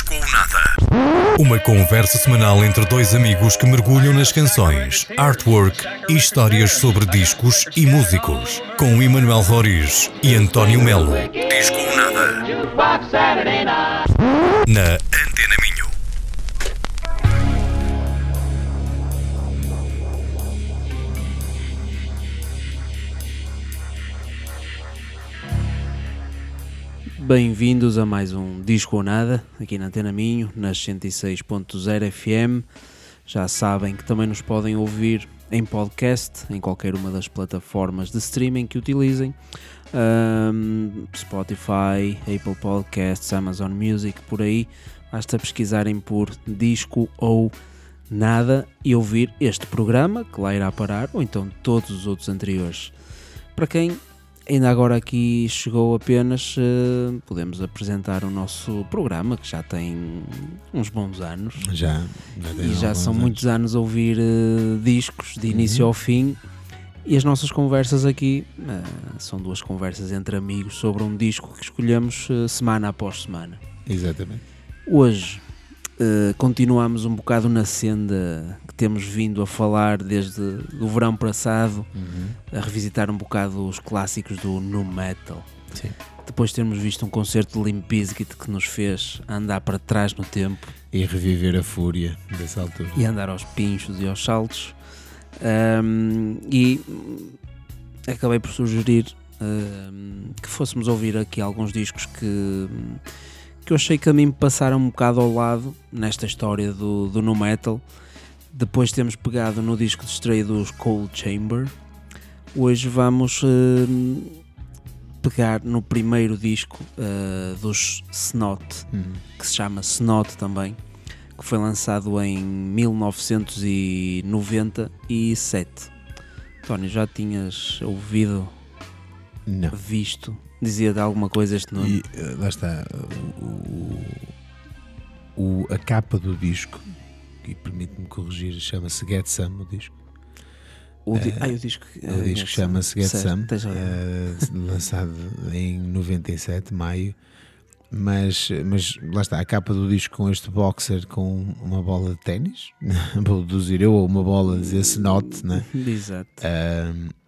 Disco ou Nada. Uma conversa semanal entre dois amigos que mergulham nas canções, artwork e histórias sobre discos e músicos. Com Emanuel Roriz e António Melo. Disco ou Nada. Na Bem-vindos a mais um Disco ou Nada, aqui na Antena Minho, nas 106.0 FM. Já sabem que também nos podem ouvir em podcast, em qualquer uma das plataformas de streaming que utilizem. Um, Spotify, Apple Podcasts, Amazon Music, por aí. Basta pesquisarem por Disco ou Nada e ouvir este programa, que lá irá parar, ou então todos os outros anteriores. Para quem ainda agora aqui chegou apenas, uh, podemos apresentar o nosso programa, que já tem uns bons anos. Já, já e já são anos. muitos anos a ouvir uh, discos de início uhum. ao fim. E as nossas conversas aqui uh, são duas conversas entre amigos sobre um disco que escolhemos semana após semana. Exatamente. Hoje continuamos um bocado na senda temos vindo a falar desde o verão passado, uhum. a revisitar um bocado os clássicos do nu metal. Sim. Depois termos visto um concerto de Limp Bizkit que nos fez andar para trás no tempo. E reviver a fúria dessa altura. E andar aos pinchos e aos saltos. Um, e acabei por sugerir um, que fôssemos ouvir aqui alguns discos que, que eu achei que a mim me passaram um bocado ao lado nesta história do, do nu metal depois temos pegado no disco de estreia dos Cold Chamber. Hoje vamos uh, pegar no primeiro disco uh, dos Snot, uhum. que se chama Snot também, que foi lançado em 1997. Tony, já tinhas ouvido, Não. visto, dizia de alguma coisa este nome? E, uh, lá está, o, o, a capa do disco e permite-me corrigir, chama-se Get Some o disco. O, di uh, ah, o disco, uh, o disco chama-se Get Some, uh, lançado em 97, maio. Mas, mas lá está, a capa do disco com este boxer com uma bola de ténis, vou deduzir eu, ou uma bola a dizer Snot, né? Exato.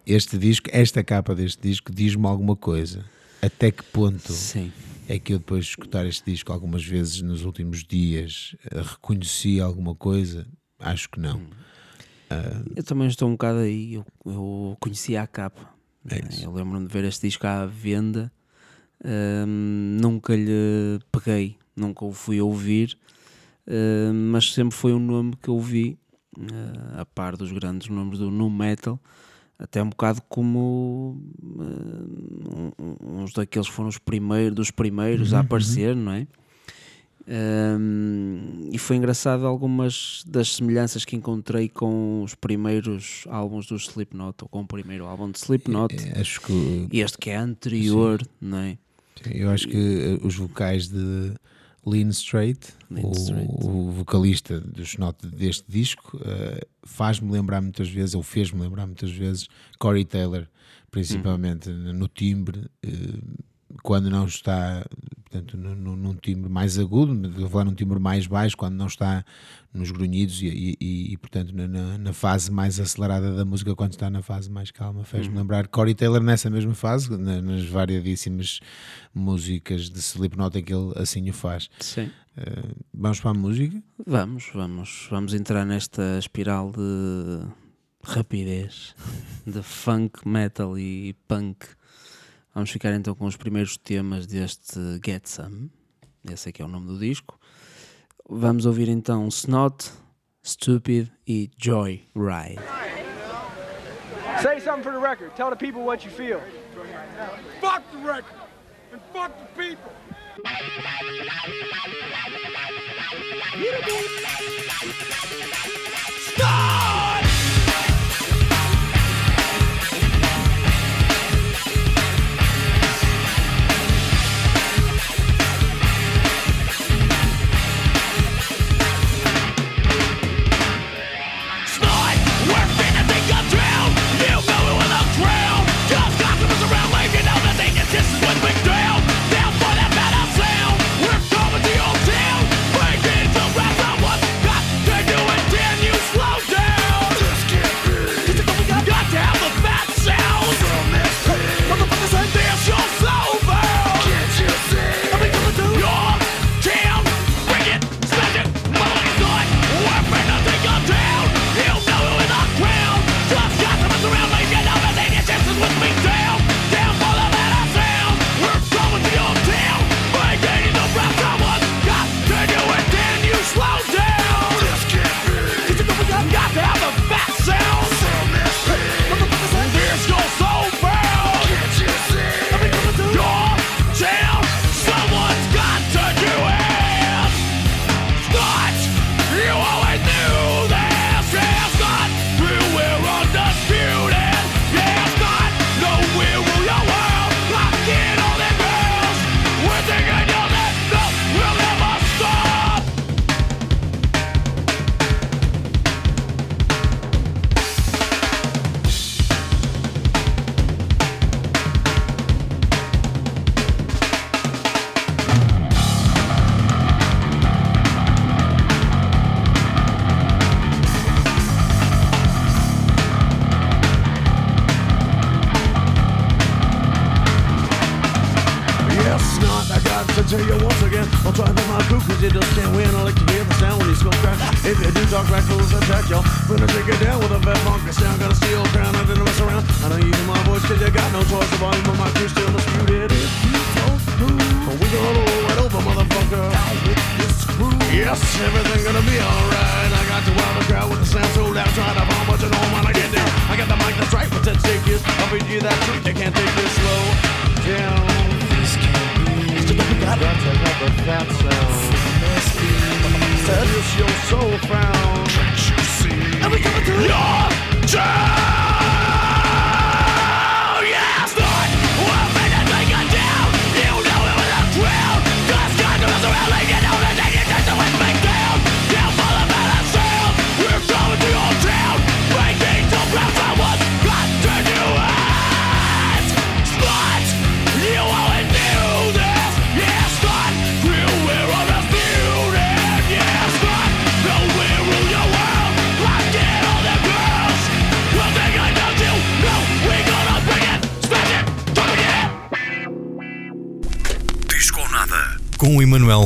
este disco, esta capa deste disco diz-me alguma coisa. Até que ponto Sim é que eu depois de escutar este disco algumas vezes nos últimos dias eh, reconheci alguma coisa? Acho que não. Uh, eu também estou um bocado aí, eu, eu conhecia a capa. É eu lembro-me de ver este disco à venda, um, nunca lhe peguei, nunca o fui ouvir, uh, mas sempre foi um nome que eu ouvi, uh, a par dos grandes nomes do nu metal até um bocado como uh, uns daqueles foram os primeiros, dos primeiros uhum, a aparecer, uhum. não é? Um, e foi engraçado algumas das semelhanças que encontrei com os primeiros álbuns do Slipknot ou com o primeiro álbum de Slipknot é, acho que, este que é anterior, sim. não é? Sim, eu acho que os vocais de Lean Straight, Lean o, Straight. o, vocalista dos notas deste disco, uh, faz-me lembrar muitas vezes, ou fez-me lembrar muitas vezes, Corey Taylor, principalmente uhum. no timbre. Uh, quando não está portanto, num, num timbre mais agudo, levar num timbre mais baixo, quando não está nos grunhidos e, e, e portanto, na, na, fase mais acelerada da música, quando está na fase mais calma. Fez-me uhum. lembrar Corey Taylor nessa mesma fase, na, nas variadíssimas músicas de Slipknot em que ele assim o faz. Sim. Uh, vamos para a música? Vamos, vamos. Vamos entrar nesta espiral de rapidez, de funk, metal e punk Vamos ficar então com os primeiros temas deste Get Some. Esse aqui é o nome do disco. Vamos ouvir então Snot, Stupid e Joy Ride. Say something for the record. Tell the people what you feel. Fuck the record and fuck the people. Stop!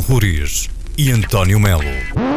Roriz e António Melo.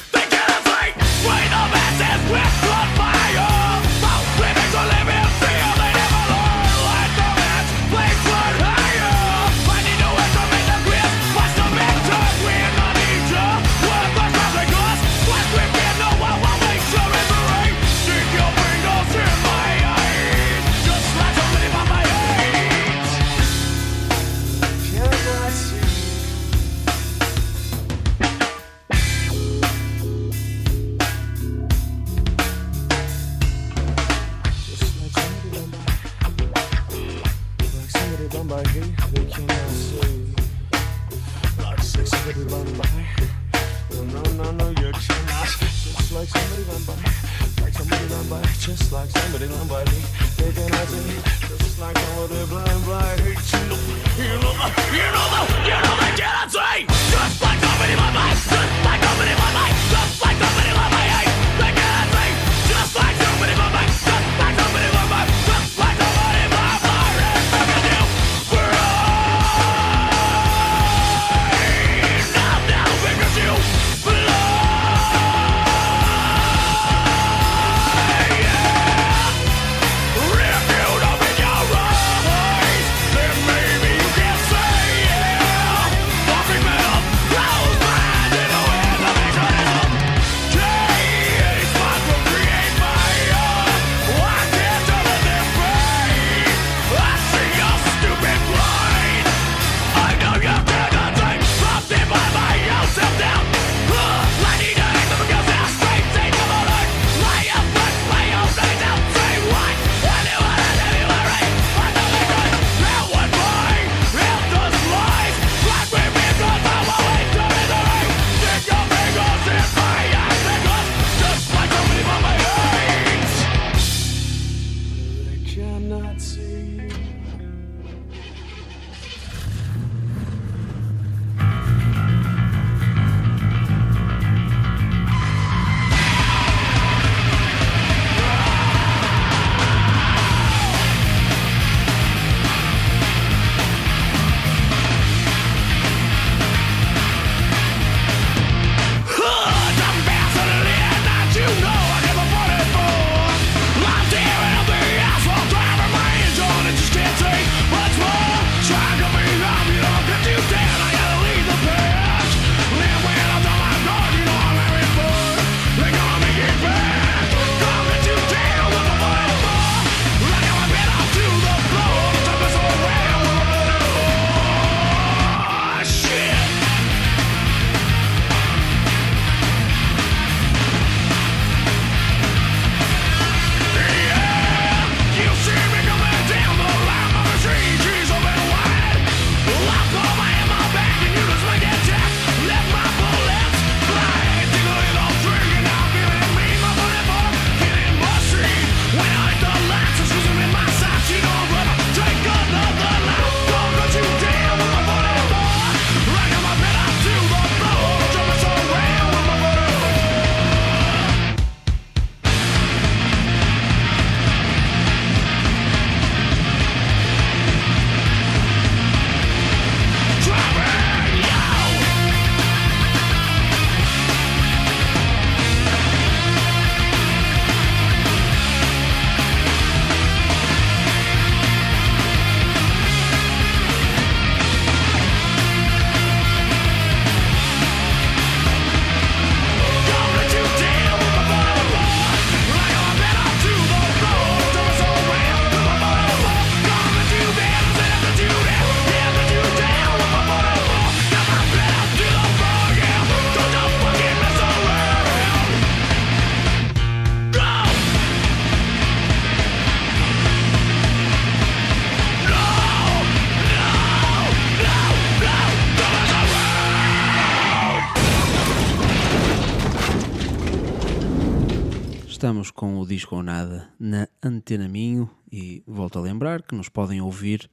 Estamos com o Disco ou Nada na Antena Minho e volto a lembrar que nos podem ouvir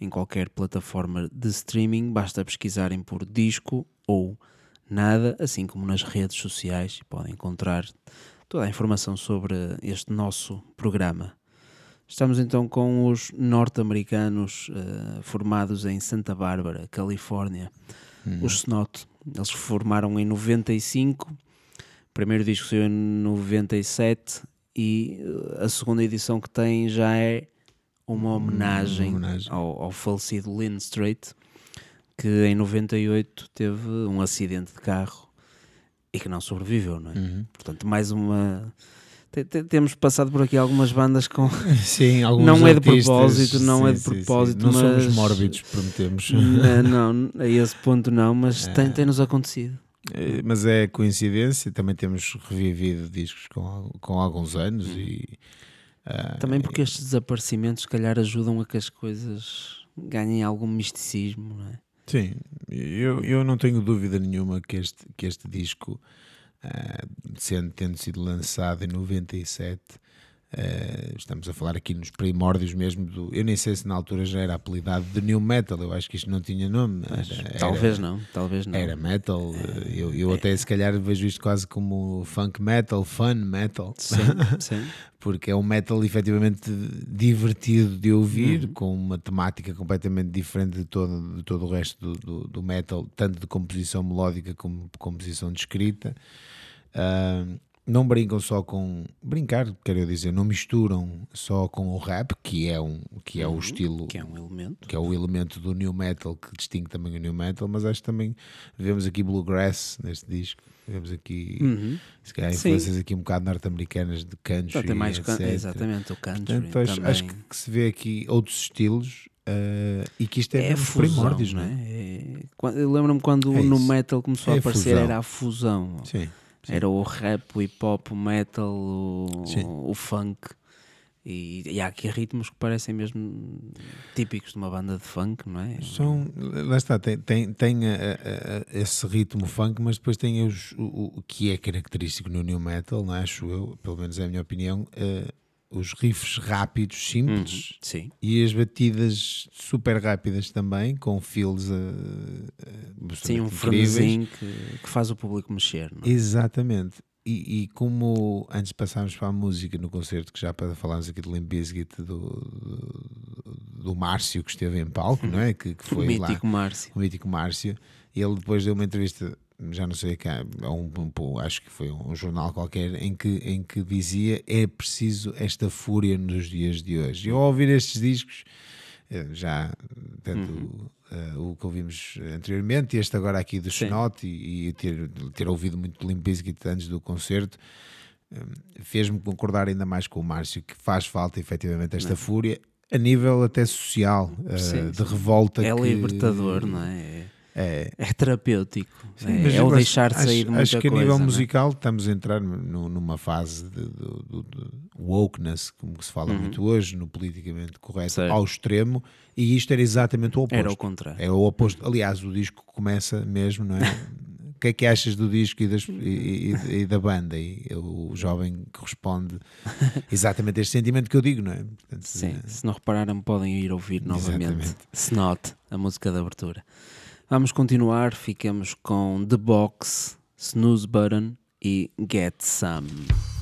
em qualquer plataforma de streaming, basta pesquisarem por Disco ou Nada, assim como nas redes sociais podem encontrar toda a informação sobre este nosso programa. Estamos então com os norte-americanos uh, formados em Santa Bárbara, Califórnia, os Snot. Eles formaram em 95 o primeiro disco saiu em 97 e uh, a segunda edição que tem já é uma homenagem, homenagem. Ao, ao falecido Lynn Strait, que em 98 teve um acidente de carro e que não sobreviveu, não é? Uhum. Portanto, mais uma. te- te- Temos passado por aqui algumas bandas com. Sim, alguns Não é de propósito, não é de sim, sim, sim. propósito, Não mas- somos mórbidos, prometemos. não, não, a esse ponto não, mas tem- tem-nos acontecido. Eh, Mas é coincidência, também temos revivido discos com, com alguns anos e ah, Também porque estes desaparecimentos, se calhar, ajudam a que as coisas ganhem algum misticismo, não é? Sim, eu, eu não tenho dúvida nenhuma que este, que este disco, ah, sendo, tendo sido lançado em 97, ah, estamos a falar aqui nos primórdios mesmo do. Eu nem sei se na altura já era apelidado de New Metal, eu acho que isto não tinha nome. Era- era- talvez não, talvez não. Era metal, eh, eu, eu até se calhar vejo isto quase como funk metal, fun metal, Sim, sim. porque é um metal efetivamente divertido de ouvir, com uma temática completamente diferente de todo, de todo o resto do, do, do metal, tanto de composição melódica como de composição de escrita. Ah, não brincam só com. Brincar, quero dizer, não misturam só com o rap, que é, um, que é o estilo Que é um elemento. que é o elemento do new metal que distingue também o new metal, mas acho que também vemos aqui bluegrass neste disco, vemos aqui se calhar Sim. influências aqui um bocado norte-americanas de country, Só tem mais etc. exatamente o country. Portanto, acho, acho que, se vê aqui outros estilos eh, e que isto é, é fusão, primórdios, não é? é? É- lembro-me quando É no isso. metal começou É a a aparecer, fusão. era a fusão. Sim, sim. Era o rap, o hip hop, o metal, o, o funk. E, e há aqui ritmos que parecem mesmo típicos de uma banda de funk, não é? São, lá está, tem, tem, tem a- a- a- esse ritmo funk, mas depois tem os, o, o que é característico no new metal, não é? acho eu, pelo menos é a minha opinião, eh, os riffs rápidos, simples, Sim. e as batidas super rápidas também, com feels uh, uh, Sim, um frenesim que, que faz o público mexer. Não? é? Exatamente. E, e como antes de passarmos para a música no concerto, que já para falarmos aqui do Limp Bizkit, do, do, do Márcio que esteve em palco, não é? Que, que O foi lá, mítico Márcio. o mítico Márcio, e ele depois deu uma entrevista, já não sei a um, um- acho que foi um jornal qualquer, em que, em que dizia é preciso esta fúria nos dias de hoje. E ao ouvir estes discos, eh, já tanto eh, o que ouvimos anteriormente, e este agora aqui do. Xenote, e, e ter, ter ouvido muito Limp Bizkit antes do concerto, eh, fez-me concordar ainda mais com o Márcio, que faz falta efetivamente esta fúria, a nível até social, eh, Sim, de revolta. É que- libertador, não é? É, É, é terapêutico. Sim, é é o acho- deixar de acho- sair de muita Acho que a coisa. nível não é? musical estamos a entrar nu- numa fase de, de- de- de wokeness, como se fala muito hoje, no politicamente correto, Uhum. Certo. ao extremo, e isto era exatamente o oposto. Era o contrário. É o oposto. Aliás, o disco começa mesmo, não é? O que é que achas do disco e, das- e- e- e da banda? E o jovem que responde exatamente este sentimento que eu digo, não é? Portanto, Sim, eh, se não repararam, podem ir ouvir novamente Exatamente. Snot, a música de abertura. Vamos continuar, ficamos com The Box, Snooze Button e Get Some.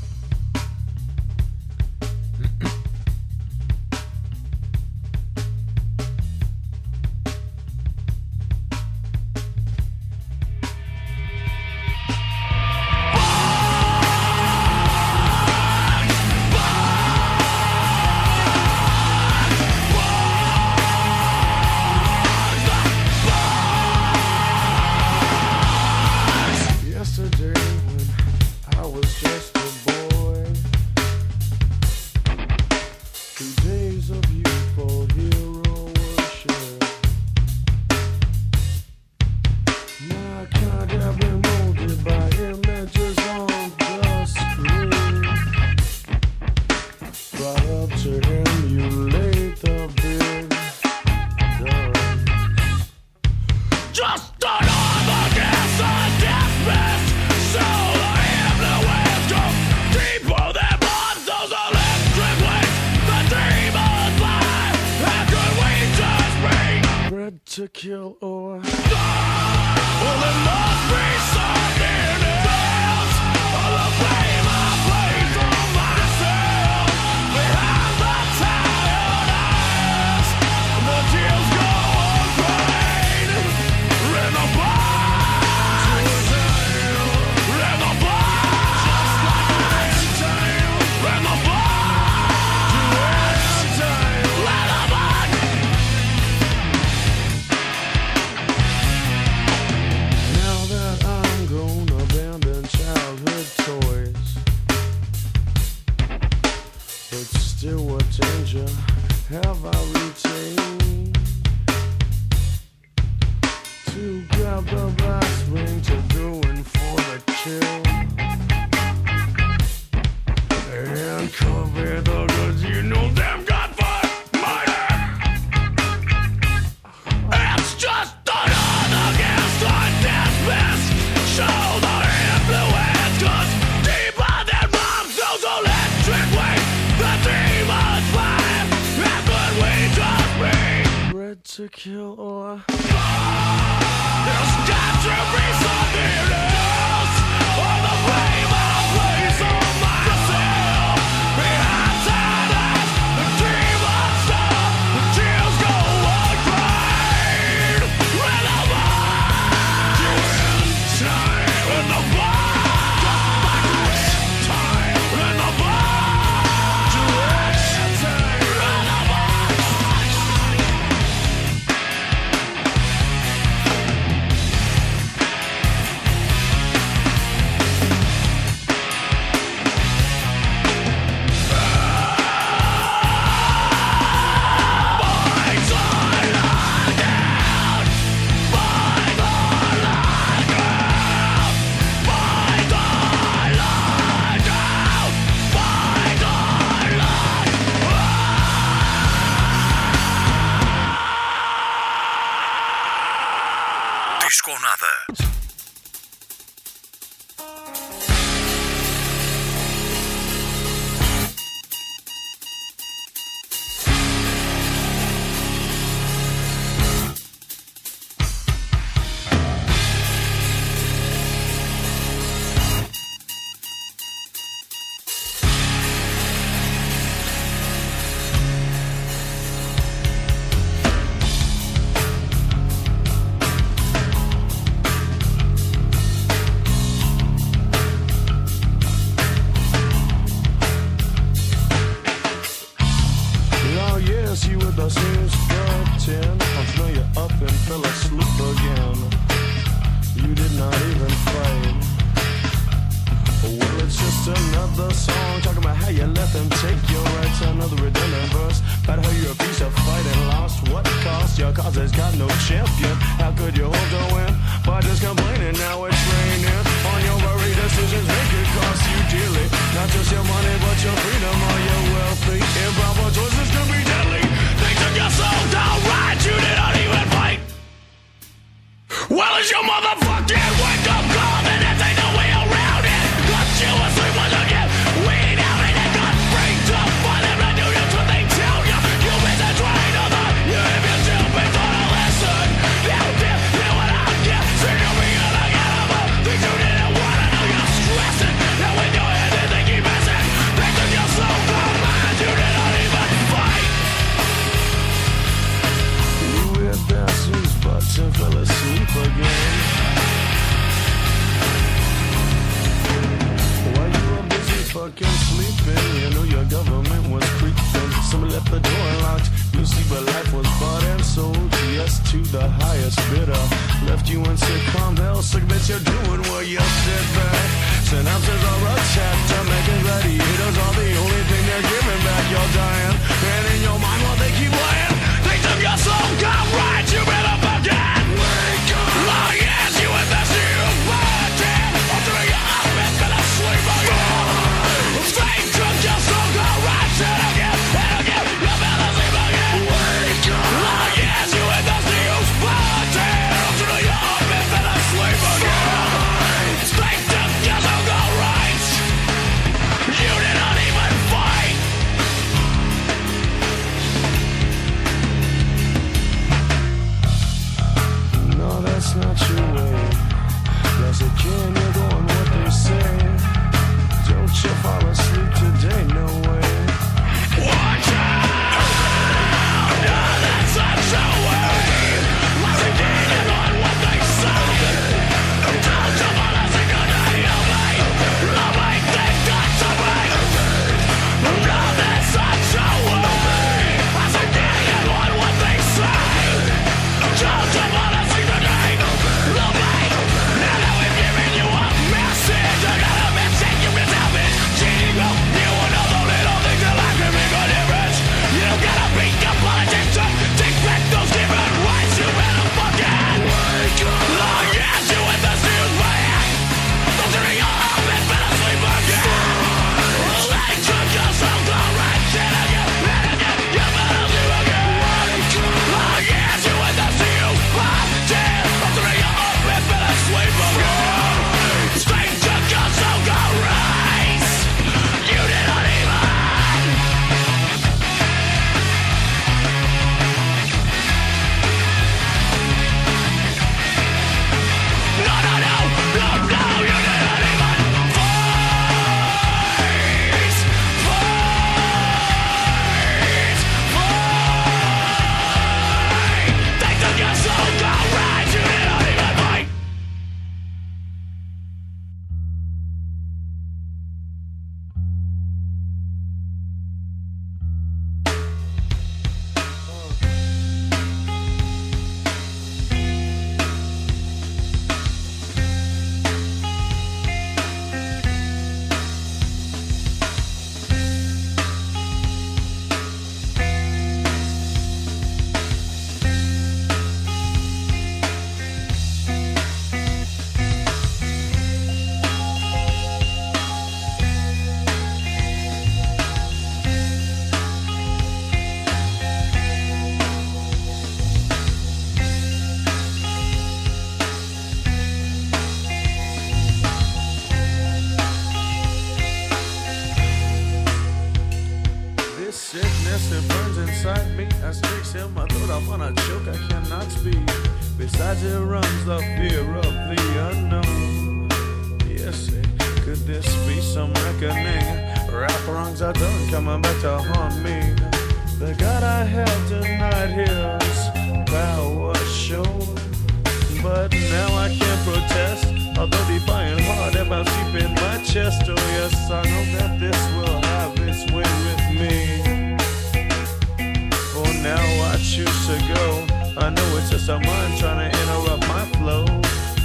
Go. I know it's just someone trying to interrupt my flow.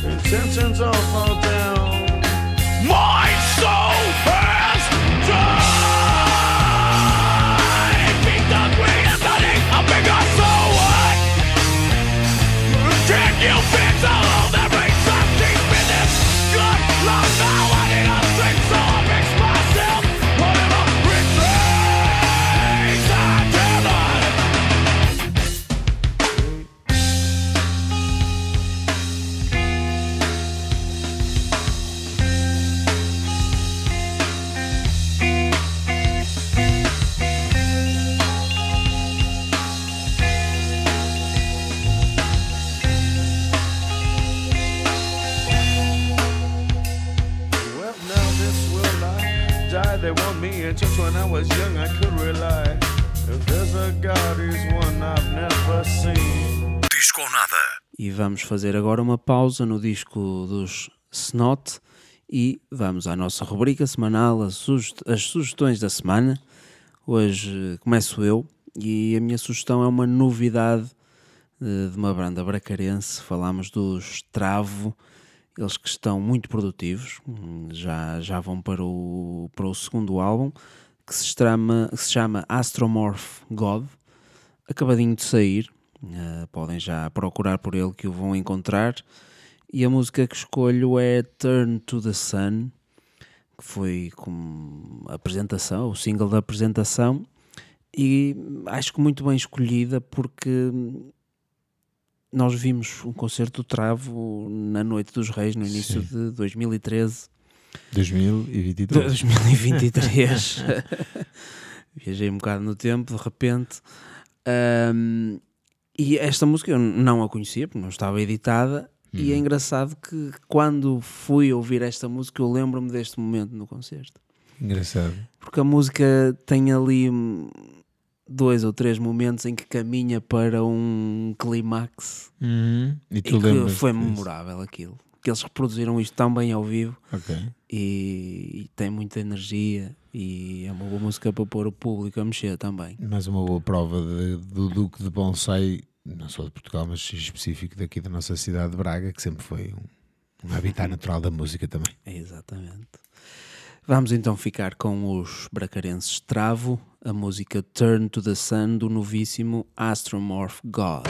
Intentions all fall down. Fazer agora uma pausa no disco dos Snot e vamos à nossa rubrica semanal, as, sugest- as sugestões da semana. Hoje começo eu e a minha sugestão é uma novidade eh, de uma banda bracarense. Falámos dos Travo, eles que estão muito produtivos, hum, já, já vão para o, para o segundo álbum que se chama, que se chama Astromorph God acabadinho de sair. Eh, podem já procurar por ele que o vão encontrar. E a música que escolho é Turn to the Sun, que foi como apresentação, o single da apresentação, e acho que muito bem escolhida porque nós vimos um concerto do Travo na Noite dos Reis, no início de 2013. 2023. 2023. Viajei um bocado no tempo, de repente. Ahm, e esta música eu não a conhecia, porque não estava editada. E é engraçado que quando fui ouvir esta música, eu lembro-me deste momento no concerto. Engraçado. Porque a música tem ali dois ou três momentos em que caminha para um clímax. E E tu que lembras foi memorável aquilo. Que eles reproduziram isto tão bem ao vivo Ok. e, e tem muita energia e é uma boa música para pôr o público a mexer também. Mais uma boa prova de- do Duque de Bonsai, não só de Portugal, mas em específico daqui da nossa cidade de Braga, que sempre foi um, um habitat natural da música também. É exatamente. Vamos então ficar com os bracarenses Travo, a música Turn to the Sun do novíssimo Astromorph God.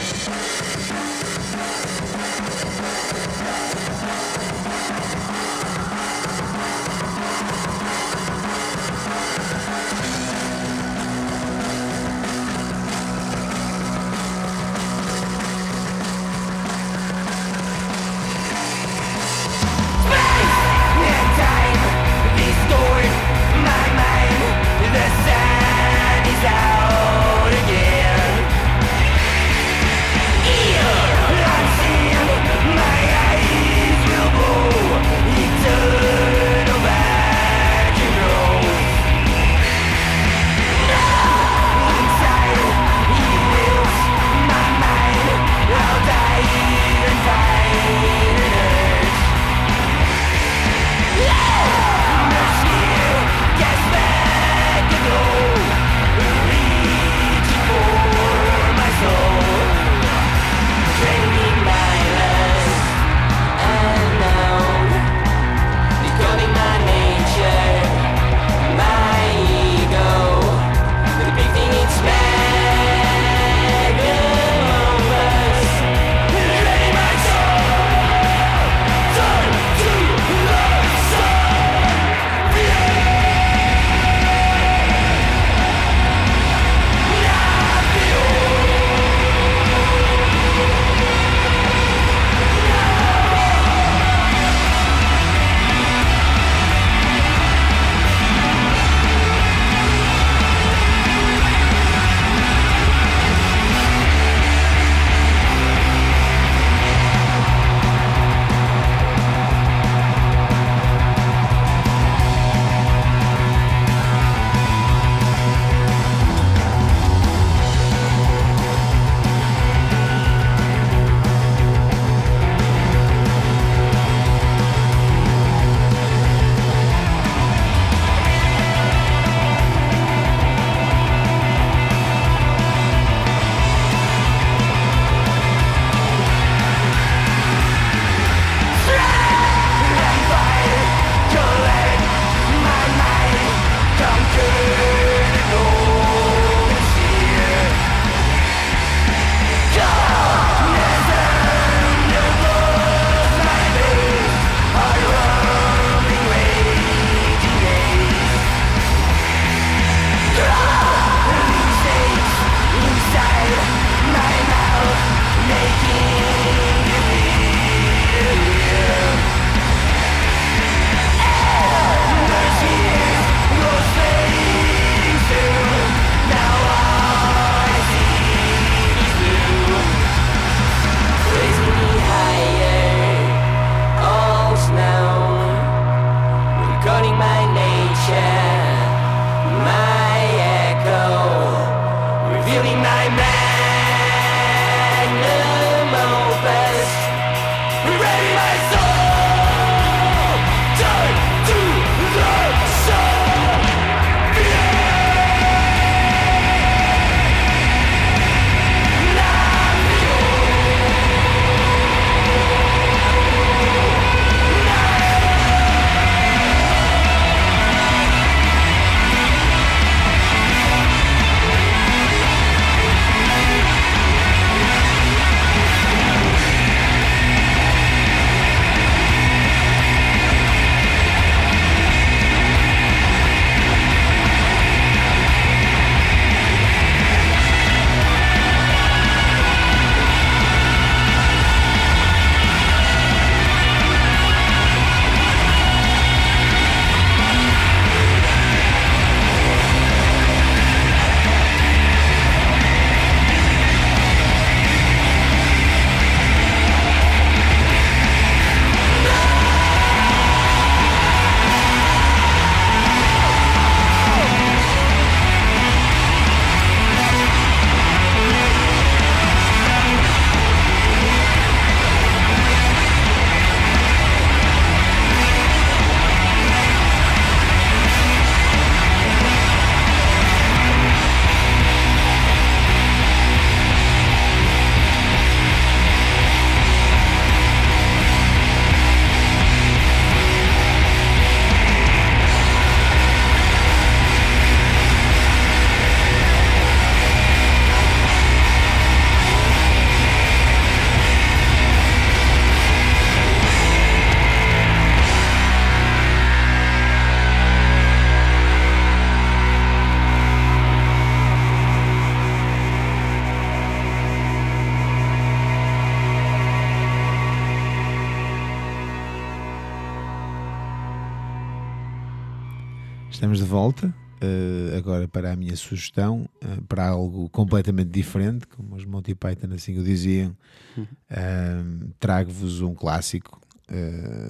Minha sugestão, uh, para algo completamente diferente, como os Monty Python assim o diziam, uh, trago-vos um clássico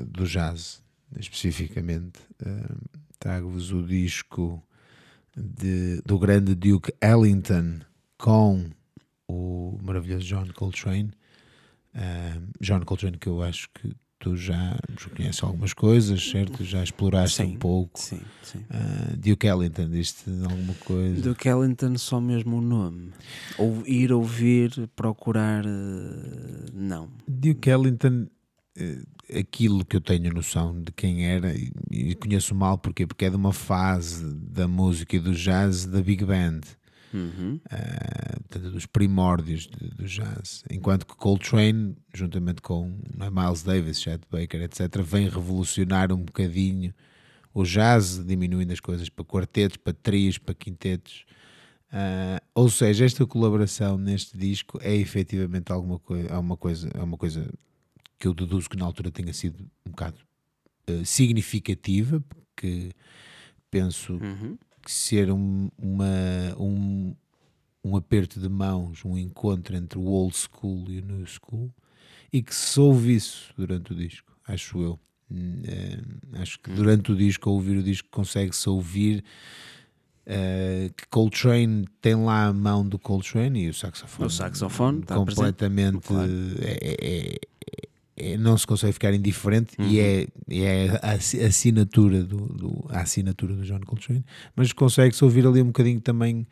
do jazz, especificamente. trago-vos o disco de, do grande Duke Ellington com o maravilhoso John Coltrane. John Coltrane, que eu acho que tu já conheces algumas coisas, certo? Já exploraste sim, um pouco. Sim, sim. Uh, Duke Ellington, diste alguma coisa? Duke Ellington, só mesmo o nome. Ou ir ouvir, procurar, uh, não. Duke Ellington, uh, aquilo que eu tenho noção de quem era, e, e conheço mal porque porque é de uma fase da música e do jazz da Big Band uhum. Portanto, dos primórdios do jazz. Enquanto que Coltrane, juntamente com é, Miles Davis, Chet Baker, etc., vem revolucionar um bocadinho o jazz, diminuindo as coisas para quartetos, para trios, para quintetos. Uh, ou seja, esta colaboração neste disco é efetivamente alguma coisa, é uma coisa, é uma coisa que eu deduzo que na altura tenha sido um bocado uh, significativa, porque penso uhum ser um, uma, um, um aperto de mãos, um encontro entre o old school e o new school, e que se ouve isso durante o disco, acho eu. Uh, acho que durante o disco, ao ouvir o disco, consegue-se ouvir uh, que Coltrane tem lá a mão do Coltrane e o saxofone. O saxofone completamente claro. é, é, é, não se consegue ficar indiferente uhum. e é, é a assinatura do, do, a assinatura do John Coltrane, mas consegue-se ouvir ali um bocadinho também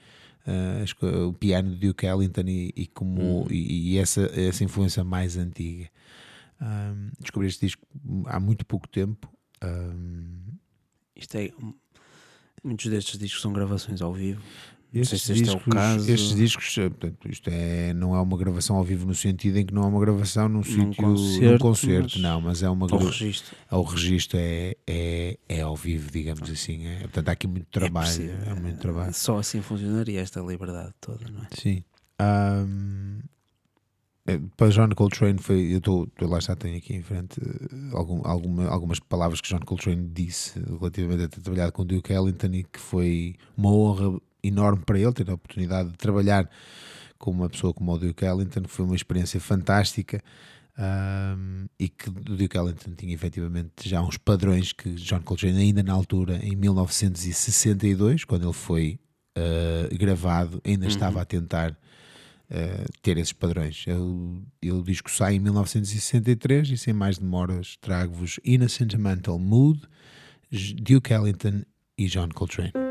uh, o piano de Duke Ellington e, e como, uhum. e, e, essa, essa influência mais antiga. Um, descobri este disco há muito pouco tempo. Um, Isto é. Muitos destes discos são gravações ao vivo. Estes, se discos, é caso... estes discos, eh, portanto, isto é, não é uma gravação ao vivo no sentido em que não é uma gravação num, num sítio, concerto, num concerto mas não, mas é uma o registro. É, o registro é, é, é ao vivo, digamos assim. É, portanto, há aqui muito é trabalho. É, muito trabalho. Só assim funcionaria esta liberdade toda, não é? Sim. Um, para John Coltrane foi, eu estou, lá está, tenho aqui em frente eh, algum, alguma, algumas palavras que John Coltrane disse relativamente a ter trabalhado com Duke Ellington e que foi uma honra enorme para ele ter a oportunidade de trabalhar com uma pessoa como o Duke Ellington, foi uma experiência fantástica um, e que o Duke Ellington tinha efetivamente já uns padrões que John Coltrane ainda na altura, em 1962, quando ele foi uh, gravado, ainda uhum. estava a tentar uh, ter esses padrões. Ele, o disco sai em 1963 e sem mais demoras trago-vos In a Sentimental Mood, Duke Ellington e John Coltrane.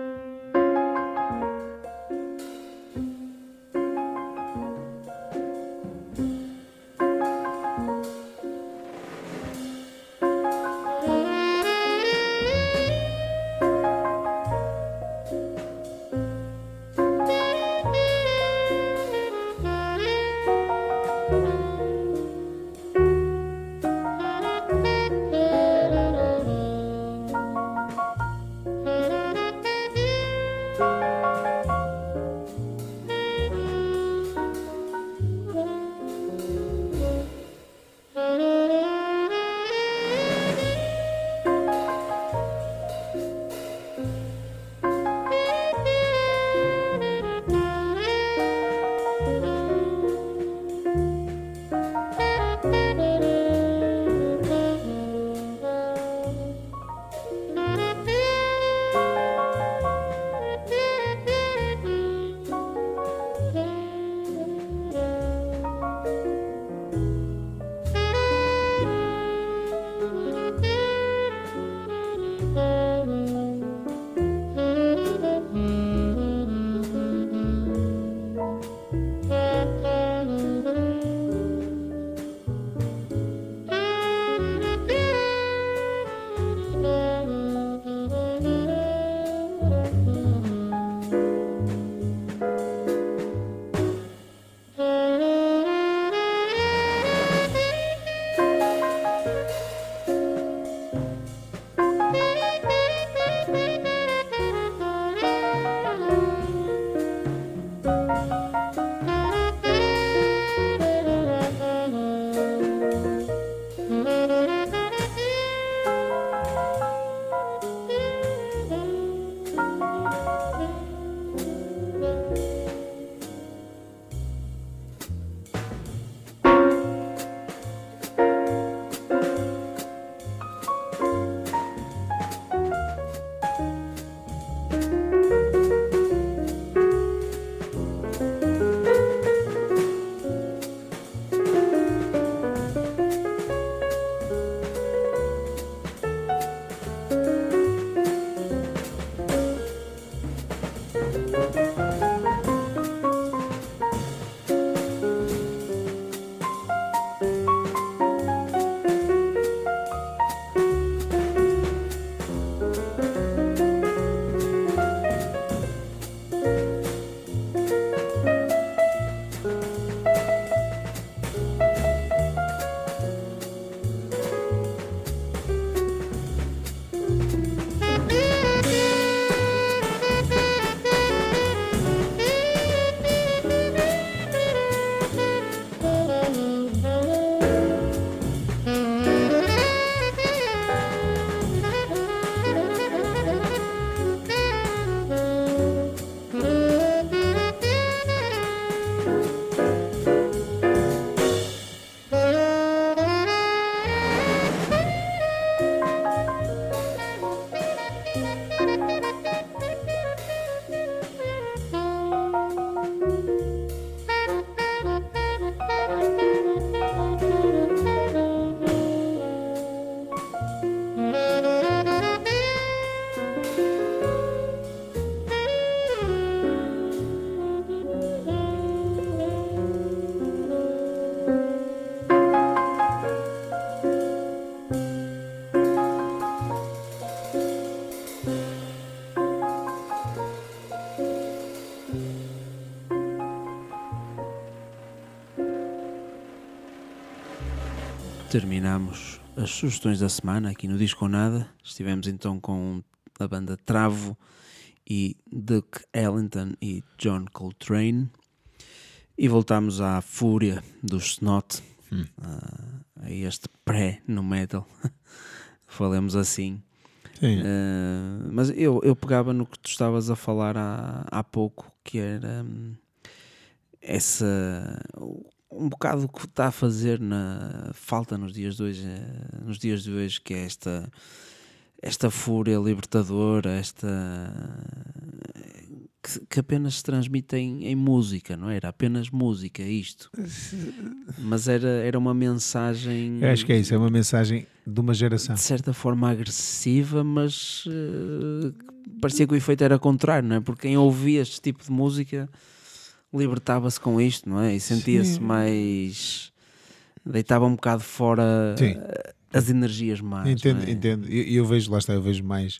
Terminamos as sugestões da semana aqui no Disco Nada. Estivemos então com a banda Travo e Duke Ellington e John Coltrane. E voltamos à fúria dos Snot, Hum. a, a este pré no metal, falemos assim. Sim. Uh, mas eu, eu pegava no que tu estavas a falar há, há pouco, que era hum, essa um bocado o que está a fazer na falta nos dias de hoje, eh, nos dias de hoje, que é esta esta fúria libertadora, esta que, que apenas se transmite em, em música, não era apenas música isto, mas era, era uma mensagem Eu acho que é isso, é uma mensagem de uma geração. de certa forma agressiva, mas eh, parecia que o efeito era contrário, não é? Porque quem ouvia este tipo de música libertava-se com isto, não é? E sentia-se mais. deitava um bocado fora Sim. eh, as energias más. Entendo, é? entendo. Eu, eu vejo, lá está, eu vejo mais.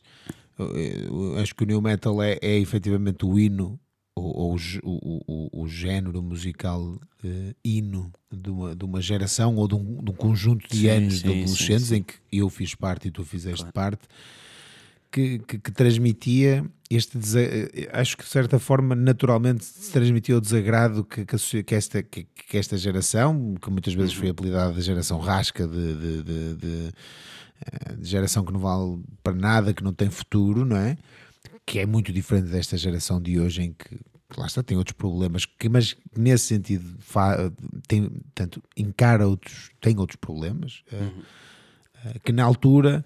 eu- eu acho que o New Metal é, é efetivamente o hino, ou, o, o, o, género musical eh, hino de uma, de uma geração ou de um, de um conjunto de Sim, anos sim, de adolescentes sim, em que eu fiz parte e tu fizeste parte. Que, que, que transmitia este acho que de certa forma naturalmente se transmitia o desagrado que, que, esta, que, que esta geração, que muitas vezes Uhum. foi apelidada de geração rasca de- de- de- de, eh, de geração que não vale para nada, que não tem futuro, não é? Que é muito diferente desta geração de hoje em que lá está, tem outros problemas, que, mas nesse sentido tem, tanto, encara outros, tem outros problemas, eh, eh, que na altura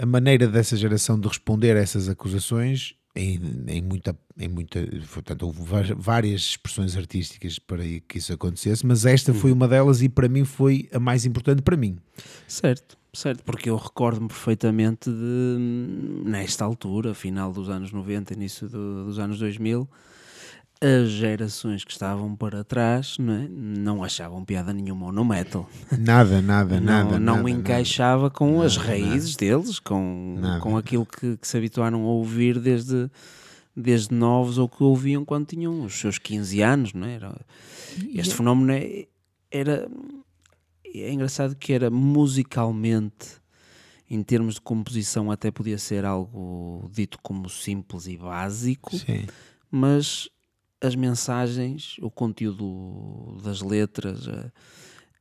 a maneira dessa geração de responder a essas acusações em, em muita, em muita, portanto, houve várias expressões artísticas para que isso acontecesse, mas esta foi uma delas e para mim foi a mais importante para mim. Certo, certo, porque eu recordo-me perfeitamente de, nesta altura, final dos anos 90, início do- dos anos 2000, as gerações que estavam para trás não, é? não achavam piada nenhuma no metal. Nada, nada, não, nada. não nada, encaixava com as Nada, raízes deles, com, Nada. com aquilo que, que se habituaram a ouvir desde, desde novos ou que ouviam quando tinham os seus 15 anos, não é? Era, este fenómeno é- era. É engraçado que era musicalmente, em termos de composição, até podia ser algo dito como simples e básico nada. Sim. mas as mensagens, o conteúdo das letras eh,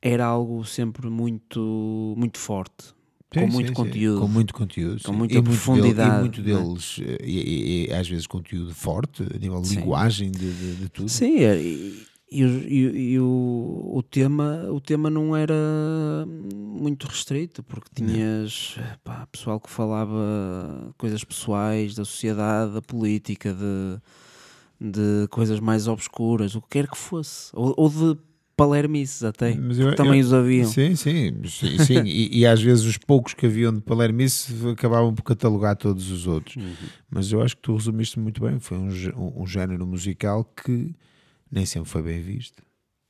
era algo sempre muito, muito forte, com Sim, muito sim, sim. conteúdo. Com muito conteúdo. Com sim. muita E muito dele- profundidade, e muito é? deles, eh, e, e- e às vezes conteúdo forte, a nível de Sim. linguagem, de, de, de tudo. Sim, é, e, e, o- e- e o, o, tema, o tema não era muito restrito, porque tinhas pá, pessoal que falava coisas pessoais, da sociedade, da política, de, de coisas mais obscuras, o que quer que fosse, ou, ou de palermices até, eu- também eu- os haviam. Sim, sim, sim, sim. e, e às vezes os poucos que haviam de Palermice acabavam por catalogar todos os outros. Uhum. Mas eu acho que tu resumiste muito bem. Foi um, um, um género musical que nem sempre foi bem visto.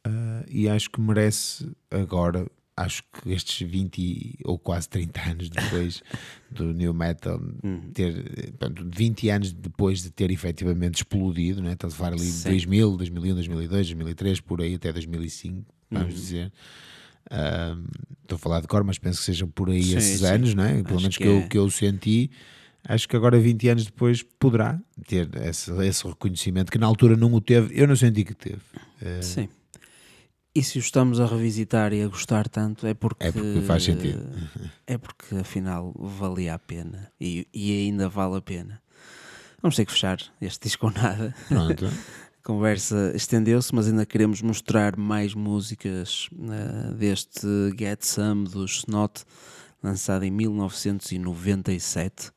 Ah, e acho que merece agora, acho que estes 20 e- ou quase 30 anos depois do New Metal, Uhum. ter, portanto, 20 anos depois de ter efetivamente explodido, né? estás a falar ali de Sim. 2000, 2001, 2002, 2003, por aí até 2005, vamos Uhum. dizer. Estou a falar de cor, mas penso que sejam por aí Sim, esses sim. anos, não é? Pelo Acho menos que que, eu, é. que eu senti. Acho que agora, 20 anos depois, poderá ter esse, esse reconhecimento que na altura não o teve. Eu não senti que teve. Eh, Sim. E se o estamos a revisitar e a gostar tanto é porque É porque faz sentido. É porque afinal valia a pena e, e ainda vale a pena. Vamos ter que fechar este disco ou nada. Pronto. A conversa estendeu-se, mas ainda queremos mostrar mais músicas eh, deste Get Some do Snot, lançado em 1997.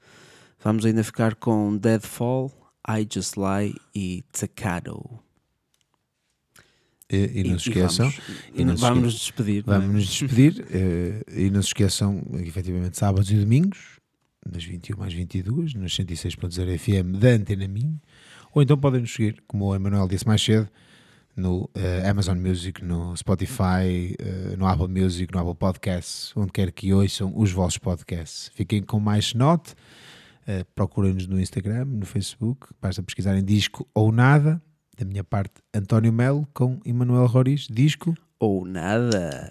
Vamos ainda ficar com Deadfall, I Just Lie e Tacado. E, e não se esqueçam. vamos, e se vamos nos despedir. Vamos nos despedir. e não se esqueçam, efetivamente, sábados e domingos, das 21 às 22, nos 106.0 FM da Antena Minho. Ou então podem nos seguir, como o Emanuel disse mais cedo, no eh, Amazon Music, no Spotify, eh, no Apple Music, no Apple Podcasts, onde quer que ouçam os vossos podcasts. Fiquem com mais note. Uh, Procurem-nos no Instagram, no Facebook, basta pesquisarem disco ou nada. Da minha parte, António Melo com Emanuel Roriz, disco Ou nada.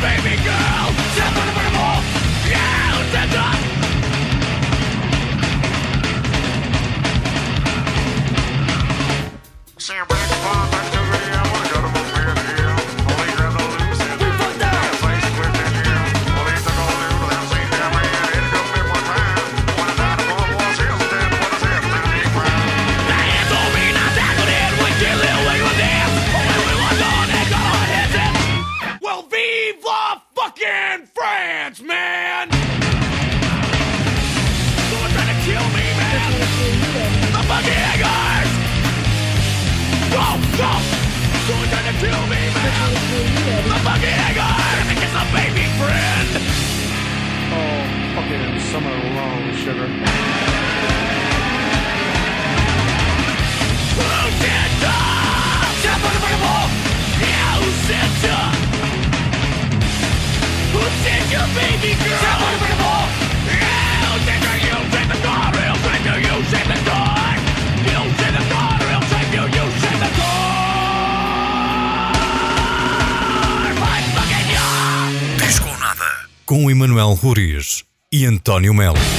baby girl? E António